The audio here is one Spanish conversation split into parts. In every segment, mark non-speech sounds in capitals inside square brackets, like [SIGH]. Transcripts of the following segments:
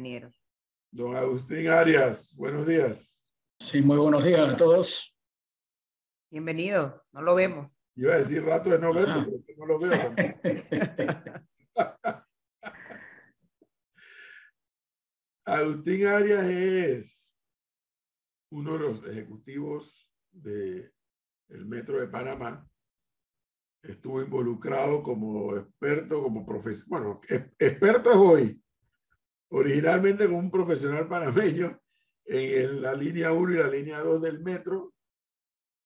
ingeniero. Don Agustín Arias, buenos días. Sí, muy buenos días a todos. Bienvenido, no lo vemos. Iba a decir rato de no verlo, pero no lo veo. [LAUGHS] Agustín Arias es uno de los ejecutivos del Metro de Panamá. Estuvo involucrado como experto, como profesor, bueno, experto es hoy, originalmente como un profesional panameño en la línea 1 y la línea 2 del metro,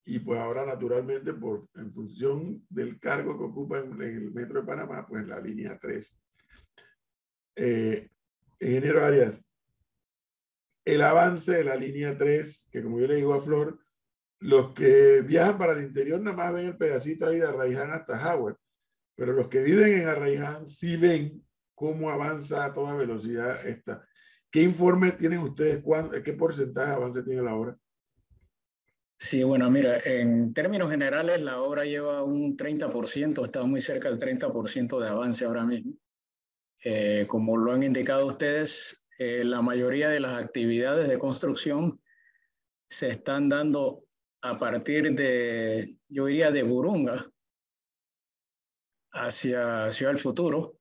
y pues ahora naturalmente por, en función del cargo que ocupa en, el metro de Panamá, pues la línea 3. Eh, ingeniero Arias, el avance de la línea 3, que como yo le digo a Flor, los que viajan para el interior nada más ven el pedacito ahí de Arraiján hasta Howard, pero los que viven en Arraiján sí ven cómo avanza a toda velocidad esta. ¿Qué informe tienen ustedes? ¿Qué porcentaje de avance tiene la obra? Sí, bueno, mira, en términos generales la obra lleva un 30%, está muy cerca del 30% de avance ahora mismo. Eh, como lo han indicado ustedes, eh, la mayoría de las actividades de construcción se están dando a partir de, yo diría, de Burunga hacia Ciudad del Futuro,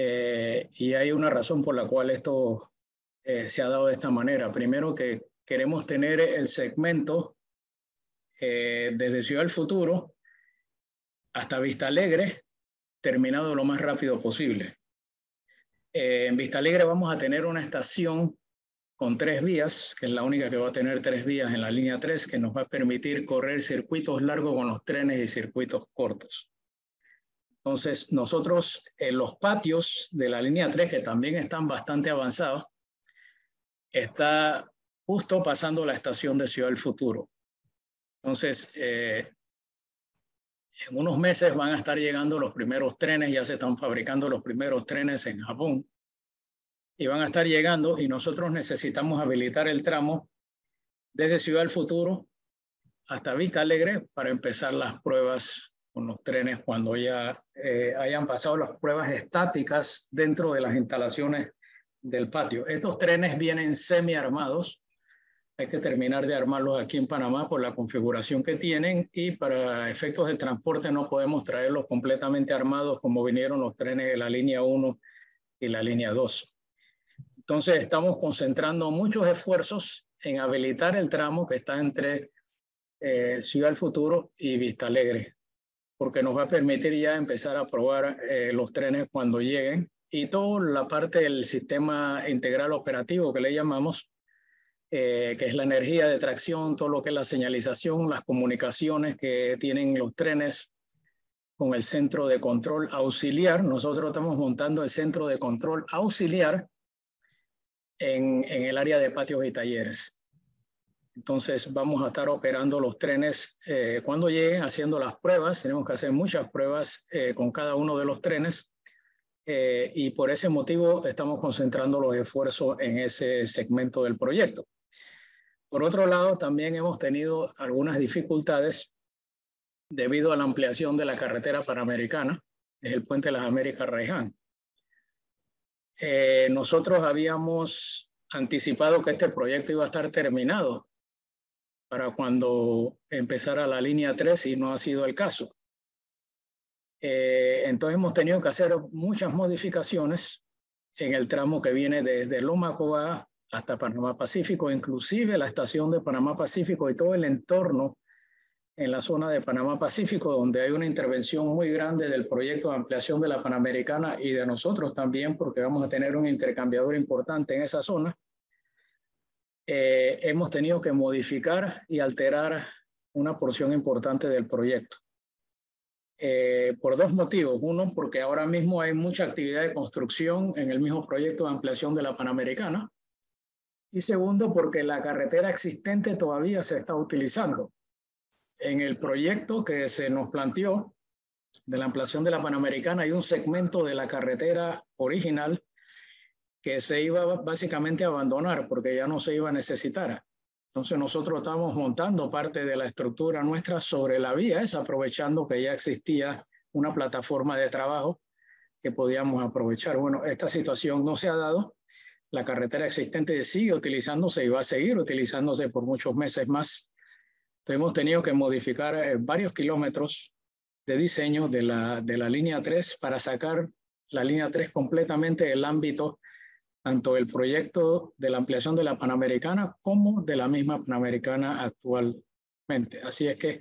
eh, y hay una razón por la cual esto eh, se ha dado de esta manera. Primero que queremos tener el segmento eh, desde Ciudad del Futuro hasta Vista Alegre terminado lo más rápido posible. en Vista Alegre vamos a tener una estación con tres vías, que es la única que va a tener tres vías en la línea 3, que nos va a permitir correr circuitos largos con los trenes y circuitos cortos. Entonces, nosotros en los patios de la línea 3, que también están bastante avanzados, está justo pasando la estación de Ciudad del Futuro. Entonces, eh, en unos meses van a estar llegando los primeros trenes, ya se están fabricando los primeros trenes en Japón, y van a estar llegando y nosotros necesitamos habilitar el tramo desde Ciudad del Futuro hasta Vista Alegre para empezar las pruebas con los trenes cuando ya eh, hayan pasado las pruebas estáticas dentro de las instalaciones del patio. Estos trenes vienen semi-armados. Hay que terminar de armarlos aquí en Panamá por la configuración que tienen y para efectos de transporte no podemos traerlos completamente armados como vinieron los trenes de la línea 1 y la línea 2. Entonces estamos concentrando muchos esfuerzos en habilitar el tramo que está entre eh, Ciudad del Futuro y Vista Alegre porque nos va a permitir ya empezar a probar eh, los trenes cuando lleguen y toda la parte del sistema integral operativo que le llamamos, eh, que es la energía de tracción, todo lo que es la señalización, las comunicaciones que tienen los trenes con el centro de control auxiliar. Nosotros estamos montando el centro de control auxiliar en, en el área de patios y talleres. Entonces vamos a estar operando los trenes eh, cuando lleguen, haciendo las pruebas. Tenemos que hacer muchas pruebas eh, con cada uno de los trenes eh, y por ese motivo estamos concentrando los esfuerzos en ese segmento del proyecto. Por otro lado, también hemos tenido algunas dificultades debido a la ampliación de la carretera panamericana, es el puente de las Américas Reján. nosotros habíamos anticipado que este proyecto iba a estar terminado para cuando empezara la línea 3 y no ha sido el caso. Eh, entonces hemos tenido que hacer muchas modificaciones en el tramo que viene desde Loma Coa hasta Panamá Pacífico, inclusive la estación de Panamá Pacífico y todo el entorno en la zona de Panamá Pacífico, donde hay una intervención muy grande del proyecto de ampliación de la Panamericana y de nosotros también, porque vamos a tener un intercambiador importante en esa zona. Eh, hemos tenido que modificar y alterar una porción importante del proyecto. Eh, por dos motivos. Uno, porque ahora mismo hay mucha actividad de construcción en el mismo proyecto de ampliación de la Panamericana. Y segundo, porque la carretera existente todavía se está utilizando. En el proyecto que se nos planteó de la ampliación de la Panamericana hay un segmento de la carretera original que se iba básicamente a abandonar porque ya no se iba a necesitar. Entonces nosotros estamos montando parte de la estructura nuestra sobre la vía, es aprovechando que ya existía una plataforma de trabajo que podíamos aprovechar. Bueno, esta situación no se ha dado la carretera existente sigue utilizándose y va a seguir utilizándose por muchos meses más. Entonces, hemos tenido que modificar eh, varios kilómetros de diseño de la, de la línea 3 para sacar la línea 3 completamente del ámbito tanto del proyecto de la ampliación de la Panamericana como de la misma Panamericana actualmente. Así es que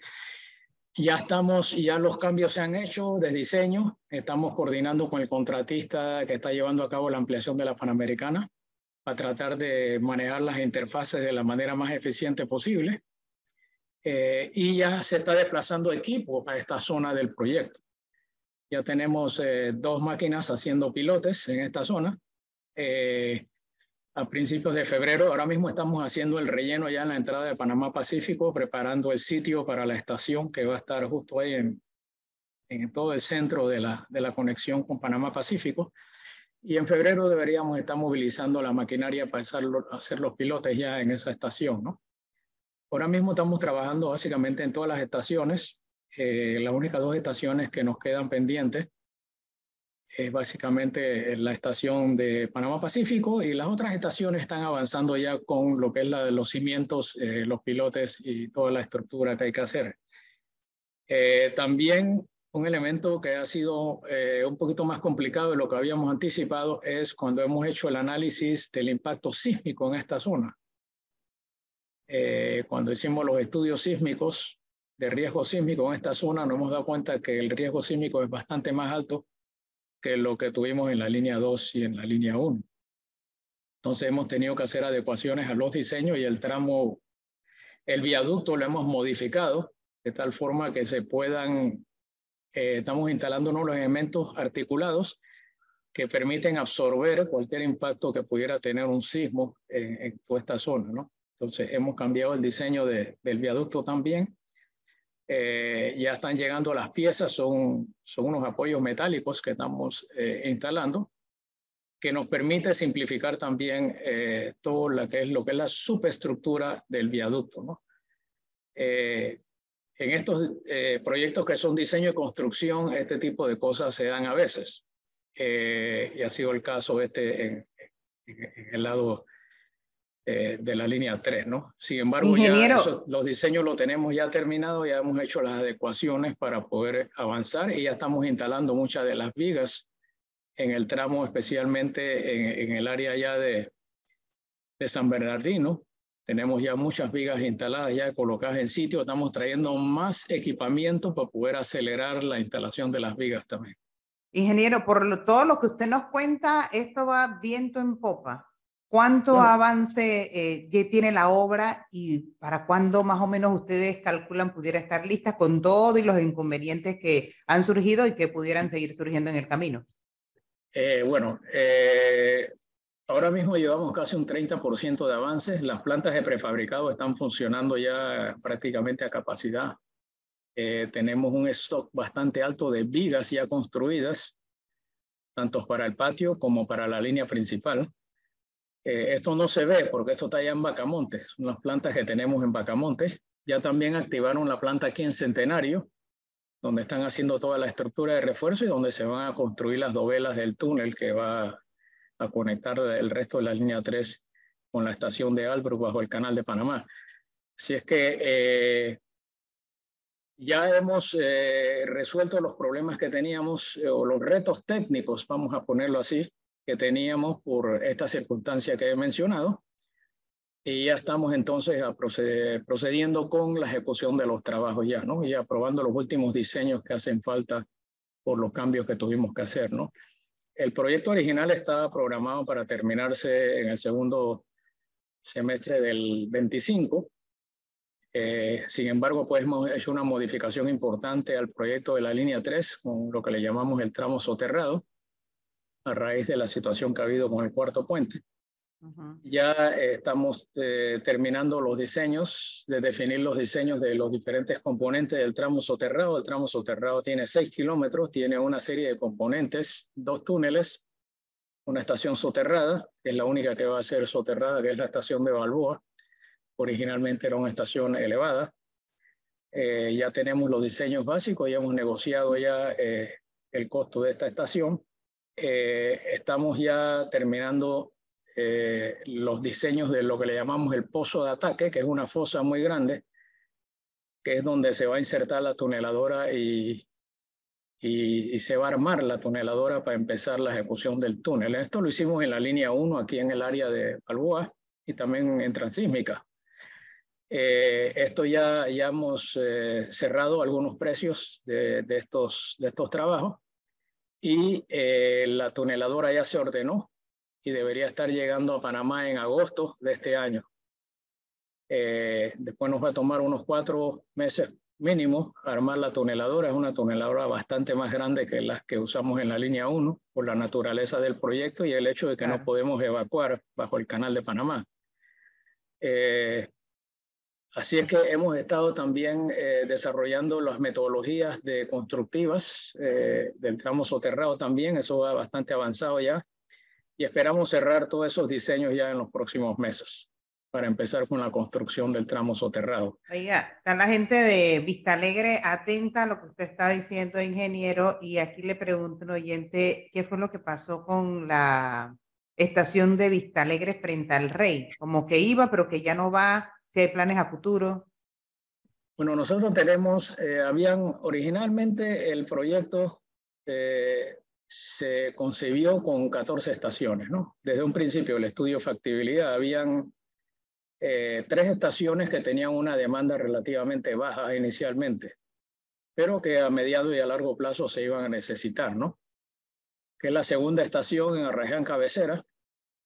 ya estamos, ya los cambios se han hecho de diseño, estamos coordinando con el contratista que está llevando a cabo la ampliación de la Panamericana a tratar de manejar las interfaces de la manera más eficiente posible. Eh, y ya se está desplazando equipo a esta zona del proyecto. Ya tenemos eh, dos máquinas haciendo pilotes en esta zona. Eh, a principios de febrero, ahora mismo estamos haciendo el relleno ya en la entrada de Panamá Pacífico, preparando el sitio para la estación que va a estar justo ahí en, todo el centro de la, de la conexión con Panamá Pacífico. Y en febrero deberíamos estar movilizando la maquinaria para hacer los pilotes ya en esa estación, ¿no? Ahora mismo estamos trabajando básicamente en todas las estaciones. Eh, las únicas dos estaciones que nos quedan pendientes es básicamente la estación de Panamá Pacífico y las otras estaciones están avanzando ya con lo que es la de los cimientos, eh, los pilotes y toda la estructura que hay que hacer. Eh, también un elemento que ha sido eh, un poquito más complicado de lo que habíamos anticipado es cuando hemos hecho el análisis del impacto sísmico en esta zona. Eh, cuando hicimos los estudios sísmicos de riesgo sísmico en esta zona, nos hemos dado cuenta que el riesgo sísmico es bastante más alto que lo que tuvimos en la línea 2 y en la línea 1. Entonces hemos tenido que hacer adecuaciones a los diseños y el tramo, el viaducto lo hemos modificado de tal forma que se puedan eh, estamos instalando unos elementos articulados que permiten absorber cualquier impacto que pudiera tener un sismo en, toda esta zona. ¿no? Entonces, hemos cambiado el diseño del viaducto también. Eh, ya están llegando las piezas, son, son unos apoyos metálicos que estamos eh, instalando, que nos permite simplificar también todo lo que, es, lo que es la superestructura del viaducto. ¿no? en estos eh, proyectos que son diseño y construcción, este tipo de cosas se dan a veces. Eh, y ha sido el caso este en, el lado eh, de la línea 3, ¿no? Sin embargo, ya los diseños los tenemos ya terminados, ya hemos hecho las adecuaciones para poder avanzar y ya estamos instalando muchas de las vigas en el tramo, especialmente en, el área ya de, de San Bernardino, tenemos ya muchas vigas instaladas, ya colocadas en sitio. Estamos trayendo más equipamiento para poder acelerar la instalación de las vigas también. Ingeniero, por todo lo que usted nos cuenta, esto va viento en popa. ¿Cuánto avance eh, tiene la obra y para cuándo más o menos ustedes calculan pudiera estar lista con todos y los inconvenientes que han surgido y que pudieran seguir surgiendo en el camino? Eh, bueno, eh, Ahora mismo llevamos casi un 30% de avances. Las plantas de prefabricado están funcionando ya prácticamente a capacidad. Eh, tenemos un stock bastante alto de vigas ya construidas, tanto para el patio como para la línea principal. Eh, esto no se ve porque esto está ya en Bacamontes, son las plantas que tenemos en Bacamontes. Ya también activaron la planta aquí en Centenario, donde están haciendo toda la estructura de refuerzo y donde se van a construir las dovelas del túnel que va a conectar el resto de la línea 3 con la estación de Albrook bajo el canal de Panamá. Si es que eh, ya hemos eh, resuelto los problemas que teníamos, eh, o los retos técnicos, vamos a ponerlo así, que teníamos por esta circunstancia que he mencionado, y ya estamos entonces a procediendo con la ejecución de los trabajos ya, ¿no? Y aprobando los últimos diseños que hacen falta por los cambios que tuvimos que hacer, ¿no? El proyecto original estaba programado para terminarse en el segundo semestre del 25. Eh, sin embargo, pues hemos hecho una modificación importante al proyecto de la línea 3 con lo que le llamamos el tramo soterrado a raíz de la situación que ha habido con el cuarto puente. Ya eh, estamos eh, terminando los diseños, de definir los diseños de los diferentes componentes del tramo soterrado. El tramo soterrado tiene 6 kilómetros, tiene una serie de componentes, dos túneles, una estación soterrada, que es la única que va a ser soterrada, que es la estación de Balboa. Originalmente era una estación elevada. Eh, ya tenemos los diseños básicos, ya hemos negociado ya el costo de esta estación. Estamos ya terminando eh, los diseños de lo que le llamamos el pozo de ataque, que es una fosa muy grande, que es donde se va a insertar la tuneladora y, y, se va a armar la tuneladora para empezar la ejecución del túnel. Esto lo hicimos en la línea 1 aquí en el área de Balboa y también en Transísmica. Eh, esto ya, ya hemos eh, cerrado algunos precios de, de, estos, de estos trabajos y eh, la tuneladora ya se ordenó y debería estar llegando a Panamá en agosto de este año. después nos va a tomar unos cuatro meses mínimo armar la tuneladora. Es una tuneladora bastante más grande que las que usamos en la línea 1 por la naturaleza del proyecto y el hecho de que no podemos evacuar bajo el canal de Panamá. Eh, así es que hemos estado también eh, desarrollando las metodologías de constructivas eh, del tramo soterrado también. Eso va bastante avanzado ya y esperamos cerrar todos esos diseños ya en los próximos meses para empezar con la construcción del tramo soterrado. Oiga, está la gente de Vista Alegre atenta a lo que usted está diciendo, ingeniero, y aquí le pregunto un oyente, ¿qué fue lo que pasó con la estación de Vista Alegre frente al Rey? Como que iba, pero que ya no va, si hay planes a futuro. Bueno, nosotros tenemos, eh, habían originalmente el proyecto eh, se concibió con 14 estaciones, ¿no? Desde un principio el estudio factibilidad habían eh, tres estaciones que tenían una demanda relativamente baja inicialmente, pero que a mediado y a largo plazo se iban a necesitar, ¿no? Que es la segunda estación en Arraján Cabecera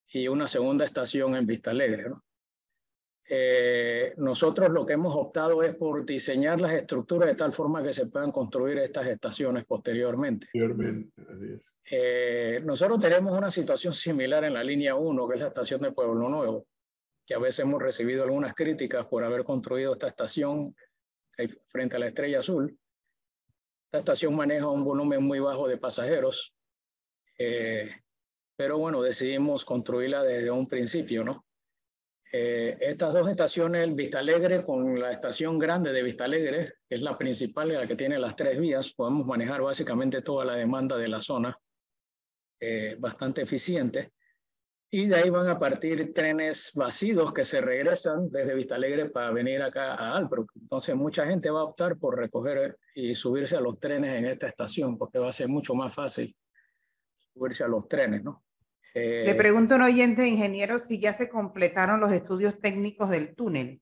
y una segunda estación en Vista Alegre, ¿no? Eh, nosotros lo que hemos optado es por diseñar las estructuras de tal forma que se puedan construir estas estaciones posteriormente. Eh, nosotros tenemos una situación similar en la línea 1, que es la estación de Pueblo Nuevo que a veces hemos recibido algunas críticas por haber construido esta estación frente a la Estrella Azul. Esta estación maneja un volumen muy bajo de pasajeros, eh, pero bueno, decidimos construirla desde un principio, ¿no? Eh, estas dos estaciones, Vista Alegre con la estación grande de Vista Alegre, que es la principal, la que tiene las tres vías, podemos manejar básicamente toda la demanda de la zona eh, bastante eficiente y de ahí van a partir trenes vacíos que se regresan desde Vista Alegre para venir acá a Albrook. Entonces mucha gente va a optar por recoger y subirse a los trenes en esta estación porque va a ser mucho más fácil subirse a los trenes, ¿no? Eh, Le pregunto a un oyente ingeniero si ya se completaron los estudios técnicos del túnel.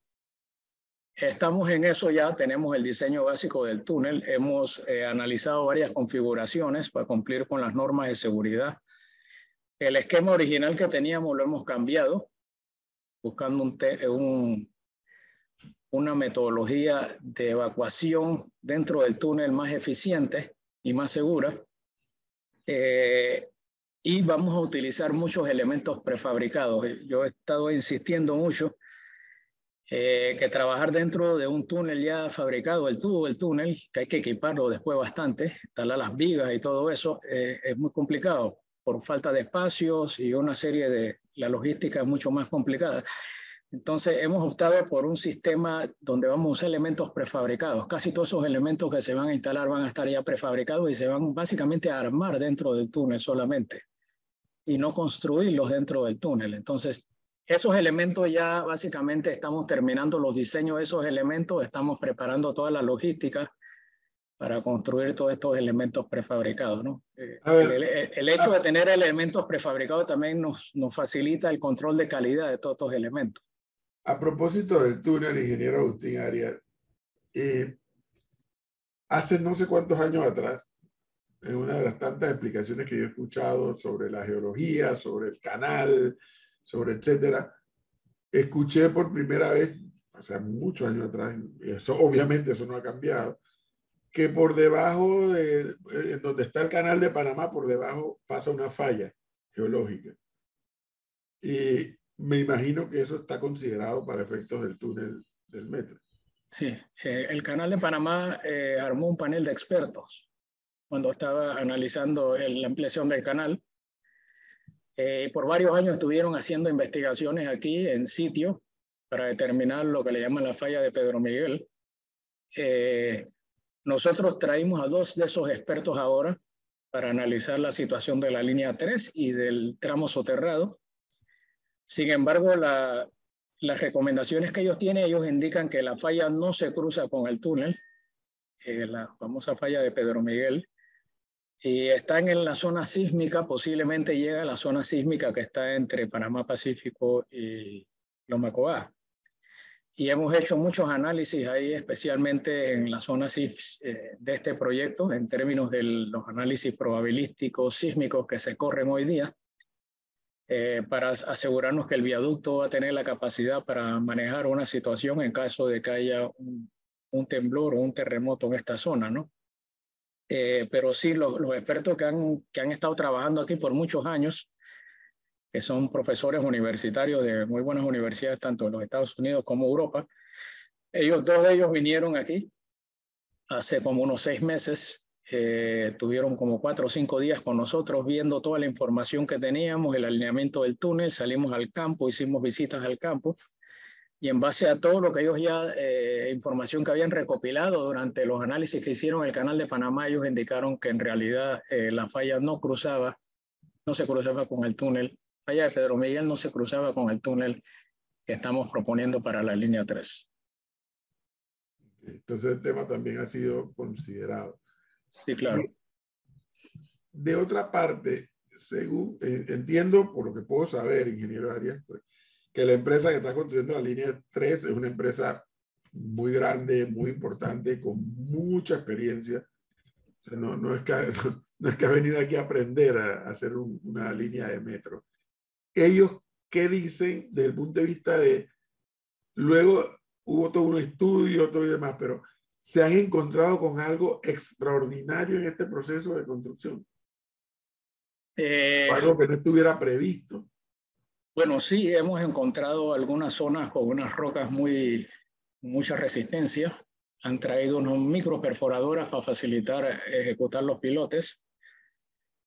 Estamos en eso ya, tenemos el diseño básico del túnel, hemos eh, analizado varias configuraciones para cumplir con las normas de seguridad el esquema original que teníamos lo hemos cambiado, buscando un, una metodología de evacuación dentro del túnel más eficiente y más segura. Eh, y vamos a utilizar muchos elementos prefabricados. Yo he estado insistiendo mucho eh, que trabajar dentro de un túnel ya fabricado, el tubo del túnel, que hay que equiparlo después bastante, instalar las vigas y todo eso, eh, es muy complicado por falta de espacios y una serie de, la logística es mucho más complicada. Entonces hemos optado por un sistema donde vamos a usar elementos prefabricados. Casi todos esos elementos que se van a instalar van a estar ya prefabricados y se van básicamente a armar dentro del túnel solamente y no construirlos dentro del túnel. Entonces, esos elementos ya básicamente estamos terminando los diseños de esos elementos, estamos preparando toda la logística para construir todos estos elementos prefabricados. ¿no? Eh, el, hecho de tener elementos prefabricados también nos, nos facilita el control de calidad de todos estos elementos. A propósito del túnel, ingeniero Agustín Arias, eh, hace no sé cuántos años atrás, en una de las tantas explicaciones que yo he escuchado sobre la geología, sobre el canal, sobre etcétera, escuché por primera vez, hace muchos años atrás, eso obviamente eso no ha cambiado, que por debajo de eh, donde está el canal de Panamá, por debajo pasa una falla geológica. Y me imagino que eso está considerado para efectos del túnel del metro. Sí, eh, el canal de Panamá eh, armó un panel de expertos cuando estaba analizando la ampliación del canal. por varios años estuvieron haciendo investigaciones aquí en sitio para determinar lo que le llaman la falla de Pedro Miguel. Nosotros traímos a dos de esos expertos ahora para analizar la situación de la línea 3 y del tramo soterrado. Sin embargo, la, las recomendaciones que ellos tienen, ellos indican que la falla no se cruza con el túnel, eh, la famosa falla de Pedro Miguel, y están en la zona sísmica, posiblemente llega a la zona sísmica que está entre Panamá Pacífico y Lomacoa. Y hemos hecho muchos análisis ahí, especialmente en la zona eh, de este proyecto, en términos de los análisis probabilísticos sísmicos que se corren hoy día, eh, para asegurarnos que el viaducto va a tener la capacidad para manejar una situación en caso de que haya un, un temblor o un terremoto en esta zona, ¿no? Eh, pero sí, los, expertos que han, que han estado trabajando aquí por muchos años, que son profesores universitarios de muy buenas universidades, tanto en los Estados Unidos como Europa, ellos, dos de ellos vinieron aquí hace como unos seis meses, eh, tuvieron como cuatro o cinco días con nosotros viendo toda la información que teníamos, el alineamiento del túnel, salimos al campo, hicimos visitas al campo y en base a todo lo que ellos ya, eh, información que habían recopilado durante los análisis que hicieron el canal de Panamá, ellos indicaron que en realidad eh, la falla no cruzaba, no se cruzaba con el túnel, la falla de Pedro Miguel no se cruzaba con el túnel que estamos proponiendo para la línea 3. Entonces el tema también ha sido considerado. Sí, claro. De otra parte, según eh, entiendo, por lo que puedo saber, ingeniero Arias, pues, que la empresa que está construyendo la línea 3 es una empresa muy grande, muy importante, con mucha experiencia. no, no, es que, [LAUGHS] no, es que ha venido aquí a aprender a, hacer una línea de metro. Ellos, ¿qué dicen desde el punto de vista de, luego hubo todo un estudio, todo y demás, pero se han encontrado con algo extraordinario en este proceso de construcción? Eh, algo que no estuviera previsto. Bueno, sí, hemos encontrado algunas zonas con unas rocas muy, mucha resistencia. Han traído unos microperforadoras para facilitar ejecutar los pilotes,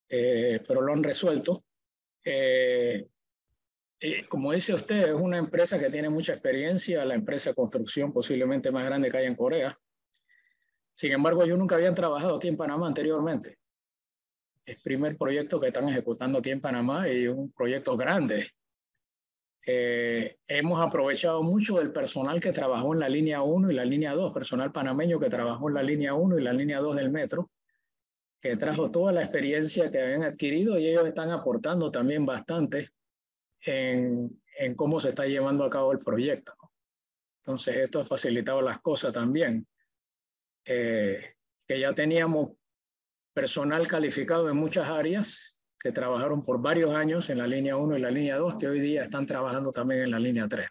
eh, pero lo han resuelto. Eh, como dice usted, es una empresa que tiene mucha experiencia, la empresa de construcción posiblemente más grande que hay en Corea. Sin embargo, yo nunca habían trabajado aquí en Panamá anteriormente. El primer proyecto que están ejecutando aquí en Panamá y un proyecto grande. Eh, hemos aprovechado mucho del personal que trabajó en la línea 1 y la línea 2, personal panameño que trabajó en la línea 1 y la línea 2 del metro, que trajo toda la experiencia que habían adquirido y ellos están aportando también bastante en, cómo se está llevando a cabo el proyecto. Entonces, esto ha facilitado las cosas también. Eh, que ya teníamos personal calificado en muchas áreas que trabajaron por varios años en la línea 1 y la línea 2, que hoy día están trabajando también en la línea 3.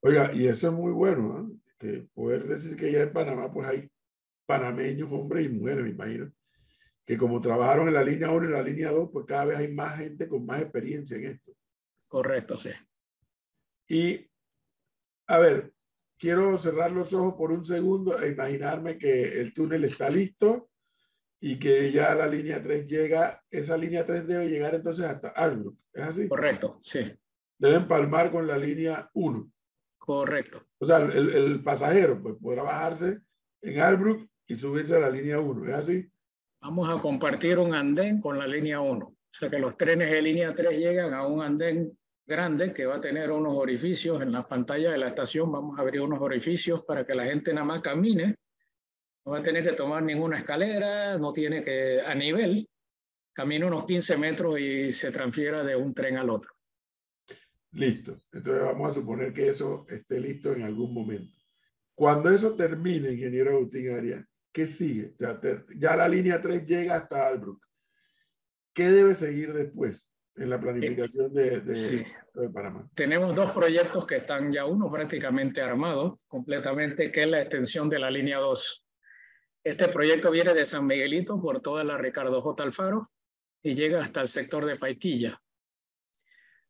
Oiga, y eso es muy bueno, ¿eh? que poder decir que ya en Panamá pues hay panameños, hombres y mujeres, me imagino, que como trabajaron en la línea 1 y la línea 2, pues cada vez hay más gente con más experiencia en esto. Correcto, sí. Y, a ver, quiero cerrar los ojos por un segundo e imaginarme que el túnel está listo y que ya la línea 3 llega, esa línea 3 debe llegar entonces hasta Albrook, ¿es así? Correcto, sí. Deben palmar con la línea 1. Correcto. O sea, el, el, pasajero pues, podrá bajarse en Albrook y subirse a la línea 1, ¿es así? Vamos a compartir un andén con la línea 1. O sea que los trenes de línea 3 llegan a un andén grande que va a tener unos orificios en la pantalla de la estación. Vamos a abrir unos orificios para que la gente nada más camine no va a tener que tomar ninguna escalera, no tiene que, a nivel, camina unos 15 metros y se transfiera de un tren al otro. Listo. Entonces vamos a suponer que eso esté listo en algún momento. Cuando eso termine, ingeniero Agustín Arias, ¿qué sigue? Ya, ya, la línea 3 llega hasta Albrook. ¿Qué debe seguir después en la planificación de, de, sí. de, Panamá? Tenemos dos proyectos que están ya uno prácticamente armado completamente, que es la extensión de la línea 2 este proyecto viene de San Miguelito por toda la Ricardo J. Alfaro y llega hasta el sector de Paitilla.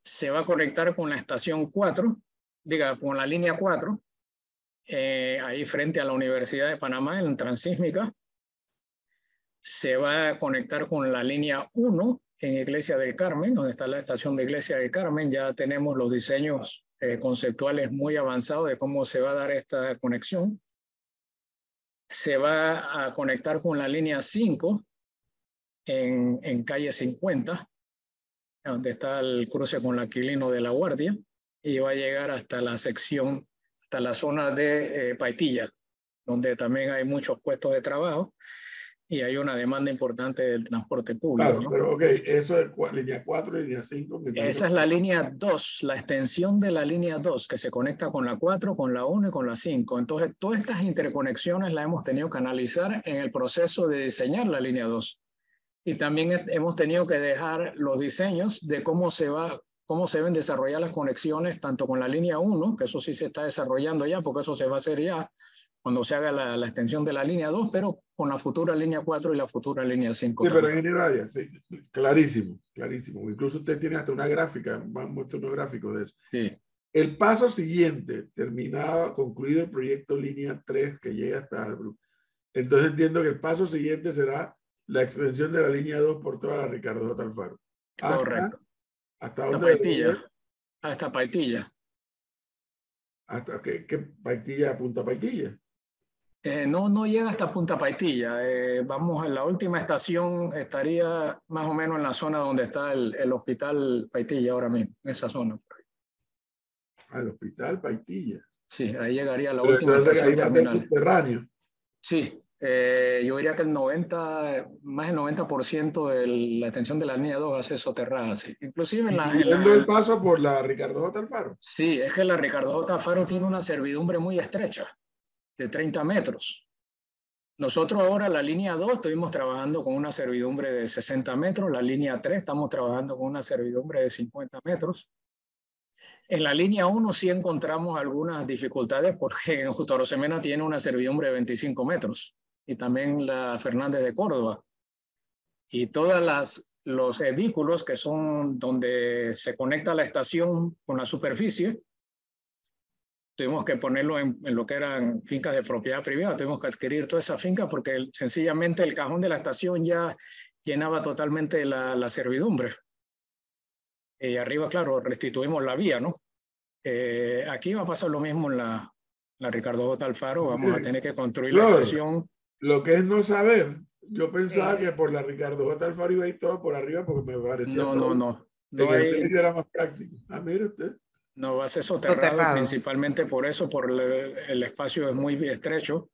Se va a conectar con la estación 4, diga, con la línea 4, eh, ahí frente a la Universidad de Panamá, en Transísmica. Se va a conectar con la línea 1 en Iglesia del Carmen, donde está la estación de Iglesia del Carmen. Ya tenemos los diseños eh, conceptuales muy avanzados de cómo se va a dar esta conexión se va a conectar con la línea 5 en, en calle 50 donde está el cruce con la Aquilino de la Guardia, y va a llegar hasta la sección, hasta la zona de eh, Paitilla, donde también hay muchos puestos de trabajo y hay una demanda importante del transporte público. Claro, pero ok, eso es línea 4, línea 5. Esa es la línea 2, la extensión de la línea 2, que se conecta con la 4, con la 1 y con la 5. Entonces, todas estas interconexiones las hemos tenido que analizar en el proceso de diseñar la línea 2. Y también hemos tenido que dejar los diseños de cómo se va cómo se deben desarrollar las conexiones tanto con la línea 1, que eso sí se está desarrollando ya, porque eso se va a hacer ya cuando se haga la, la extensión de la línea 2, pero con la futura línea 4 y la futura línea 5. Sí, pero ingeniero Arias, sí, clarísimo, clarísimo. Incluso usted tiene hasta una gráfica, va a mostrar unos gráficos de eso. Sí. El paso siguiente, terminado, concluido el proyecto línea 3 que llega hasta Albrook. Entonces entiendo que el paso siguiente será la extensión de la línea 2 por toda la Ricardo J. Alfaro. Correcto. ¿Hasta Hasta dónde? Paitilla. Hasta Paitilla. ¿Hasta qué, qué Paitilla, Punta Paitilla? Eh, no, no llega hasta Punta Paitilla. Eh, vamos, en la última estación estaría más o menos en la zona donde está el, el hospital Paitilla ahora mismo, en esa zona. Al hospital Paitilla. Sí, ahí llegaría la Pero última entonces ahí estación va a ser terminal. subterráneo. Sí, eh, yo diría que el 90, más del 90% de la extensión de la línea 2 va a ser soterrada. Sí. Inclusive en la, en la- el paso por la Ricardo J. Alfaro. Sí, es que la Ricardo J. Faro tiene una servidumbre muy estrecha, de 30 metros. Nosotros ahora la línea 2 estuvimos trabajando con una servidumbre de 60 metros, la línea 3 estamos trabajando con una servidumbre de 50 metros. En la línea 1 sí encontramos algunas dificultades porque [LAUGHS] en Arosemena tiene una servidumbre de 25 metros y también la Fernández de Córdoba. Y todas las los edículos que son donde se conecta la estación con la superficie, tuvimos que ponerlo en, en, lo que eran fincas de propiedad privada, tuvimos que adquirir toda esa finca porque el, sencillamente el cajón de la estación ya llenaba totalmente la, la servidumbre. Y arriba, claro, restituimos la vía, ¿no? Eh, aquí va a pasar lo mismo en la, la Ricardo J. Alfaro, vamos a tener que construir Claro. la estación. Lo que es no saber. Yo pensaba Eh. que por la Ricardo J. Alfaro iba a ir todo por arriba porque me parecía No, todo- no, no. No, el hay, era más práctico. Ah, mire usted. No va a ser soterrado, Soterrado. principalmente por eso, por el, el espacio es muy estrecho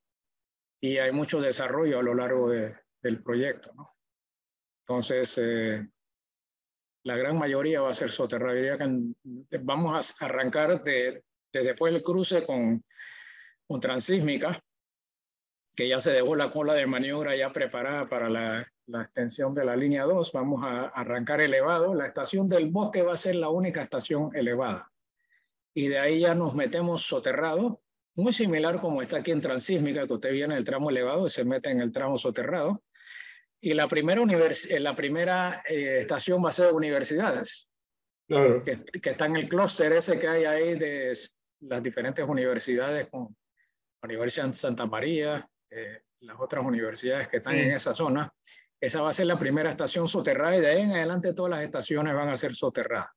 y hay mucho desarrollo a lo largo de- del proyecto, ¿no? Entonces, eh, la gran mayoría va a ser soterrado. Vamos a arrancar de, de después del cruce con, con transísmica, que ya se dejó la cola de maniobra ya preparada para la, la extensión de la línea 2. Vamos a arrancar elevado. La estación del bosque va a ser la única estación elevada. Y de ahí ya nos metemos soterrado, muy similar como está aquí en transísmica, que usted viene en el tramo elevado y se mete en el tramo soterrado. Y la primera, univers la primera eh, estación va a ser universidades Claro. que, que está en el clúster ese que hay ahí de las diferentes universidades, con la Universidad de Santa María, eh, las otras universidades que están Sí. en esa zona. Esa va a ser la primera estación soterrada y de ahí en adelante todas las estaciones van a ser soterradas.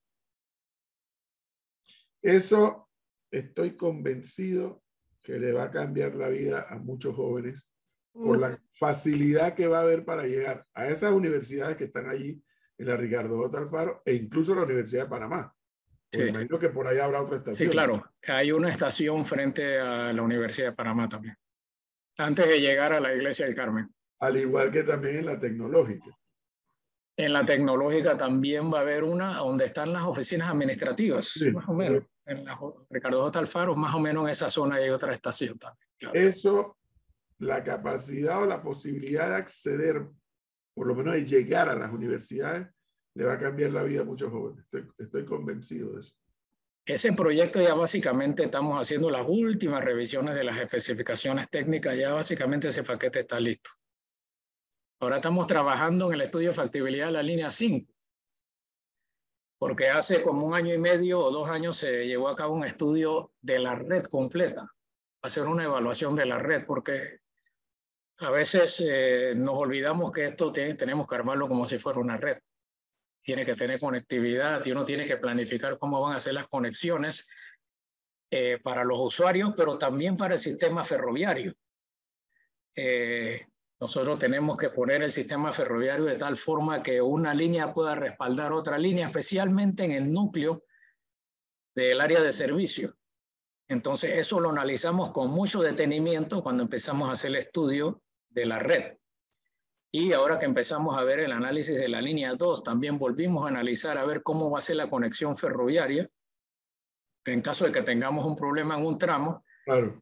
Eso estoy convencido que le va a cambiar la vida a muchos jóvenes por la facilidad que va a haber para llegar a esas universidades que están allí en la Ricardo J. Alfaro e incluso la Universidad de Panamá. Porque Sí. imagino que por ahí habrá otra estación. Sí, claro, hay una estación frente a la Universidad de Panamá también, antes de llegar a la Iglesia del Carmen. Al igual que también en la tecnológica. En la tecnológica también va a haber una donde están las oficinas administrativas, Sí, más o menos. En la Ricardo J. Alfaro, más o menos en esa zona hay otra estación también. claro. Eso, la capacidad o la posibilidad de acceder, por lo menos de llegar a las universidades, le va a cambiar la vida a muchos jóvenes. Estoy, estoy convencido de eso. Ese proyecto ya básicamente estamos haciendo las últimas revisiones de las especificaciones técnicas, ya básicamente ese paquete está listo. Ahora estamos trabajando en el estudio de factibilidad de la línea 5, porque hace como un año y medio o dos años se llevó a cabo un estudio de la red completa, hacer una evaluación de la red, porque a veces eh, nos olvidamos que esto tiene- tenemos que armarlo como si fuera una red. Tiene que tener conectividad y uno tiene que planificar cómo van a ser las conexiones eh, para los usuarios, pero también para el sistema ferroviario. Eh, Nosotros tenemos que poner el sistema ferroviario de tal forma que una línea pueda respaldar otra línea, especialmente en el núcleo del área de servicio. Entonces, eso lo analizamos con mucho detenimiento cuando empezamos a hacer el estudio de la red. Y ahora que empezamos a ver el análisis de la línea 2, también volvimos a analizar a ver cómo va a ser la conexión ferroviaria en caso de que tengamos un problema en un tramo. Claro.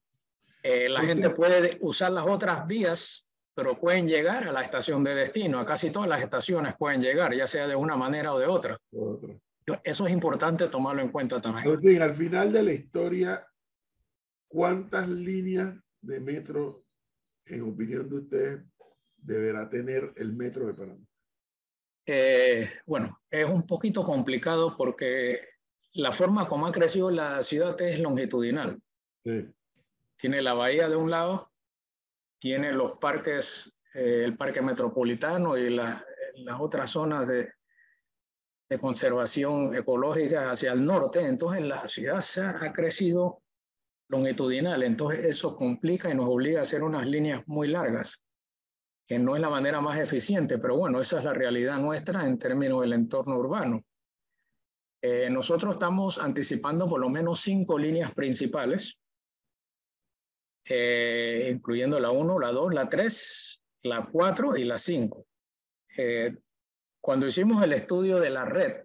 Eh, la gente puede usar las otras vías, pero pueden llegar a la estación de destino. A casi todas las estaciones pueden llegar, ya sea de una manera o de otra. otra. Eso es importante tomarlo en cuenta también. al final de la historia, ¿cuántas líneas de metro, en opinión de ustedes, deberá tener el metro de Panamá? Eh, bueno, es un poquito complicado porque la forma como ha crecido la ciudad es longitudinal. Tiene la bahía de un lado, tiene los parques, eh, el parque metropolitano y las otras zonas de, de, conservación ecológica hacia el norte. Entonces la ciudad se ha crecido longitudinal. Entonces eso complica y nos obliga a hacer unas líneas muy largas, que no es la manera más eficiente, pero bueno, esa es la realidad nuestra en términos del entorno urbano. Eh, nosotros estamos anticipando por lo menos cinco líneas principales, eh, incluyendo la 1, la 2, la 3, la 4 y la 5. Eh, cuando hicimos el estudio de la red,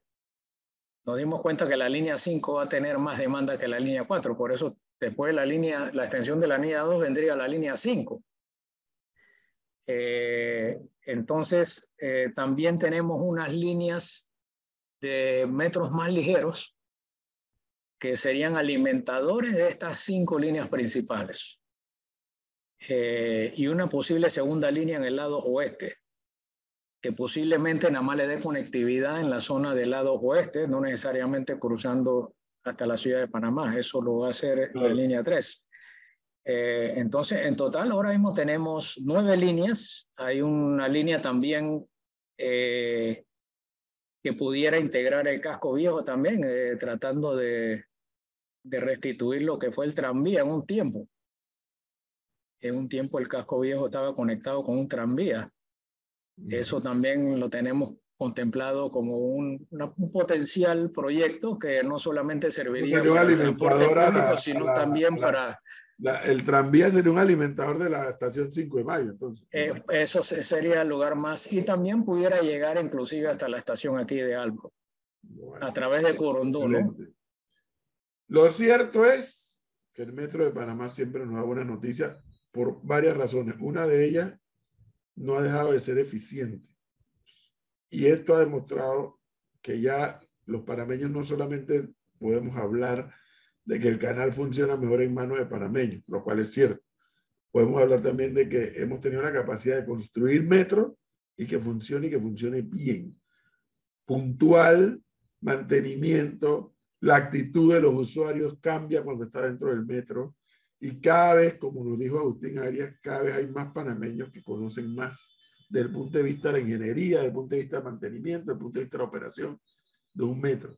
nos dimos cuenta que la línea 5 va a tener más demanda que la línea 4, por eso después de la línea, la extensión de la línea 2 vendría la línea 5. entonces, también tenemos unas líneas de metros más ligeros que serían alimentadores de estas cinco líneas principales. Eh, y una posible segunda línea en el lado oeste, que posiblemente nada más le dé conectividad en la zona del lado oeste, no necesariamente cruzando hasta la ciudad de Panamá, eso lo va a hacer la línea 3. Eh, entonces, en total, ahora mismo tenemos nueve líneas, hay una línea también eh, que pudiera integrar el casco viejo también, tratando de, de, restituir lo que fue el tranvía en un tiempo. En un tiempo el casco viejo estaba conectado con un tranvía. Eso también lo tenemos contemplado como un, un potencial proyecto que no solamente serviría para el transporte público, sino también para el tranvía sería un alimentador de la estación 5 de mayo, entonces. Eh, eso sería el lugar más. Y también pudiera llegar inclusive hasta la estación aquí de Albo, a través de Corondú. Lo cierto es que el metro de Panamá siempre nos da buenas noticias por varias razones. Una de ellas no ha dejado de ser eficiente. Y esto ha demostrado que ya los panameños no solamente podemos hablar de que el canal funciona mejor en manos de panameños, lo cual es cierto. Podemos hablar también de que hemos tenido la capacidad de construir metro y que funcione y que funcione bien. Puntual, mantenimiento, la actitud de los usuarios cambia cuando está dentro del metro y cada vez, como nos dijo Agustín Arias, cada vez hay más panameños que conocen más desde el punto de vista de la ingeniería, desde el punto de vista de mantenimiento, desde el punto de vista de la operación de un metro.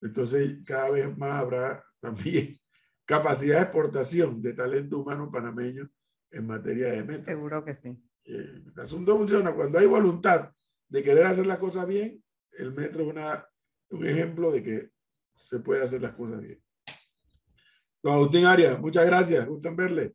Entonces, cada vez más habrá [LAUGHS] también capacidad de exportación de talento humano panameño en materia de metro. Seguro que sí. Eh, el asunto funciona cuando hay voluntad de querer hacer las cosas bien. El metro es una, un ejemplo de que se puede hacer las cosas bien. Don Agustín Arias, muchas gracias. Gusto en verle.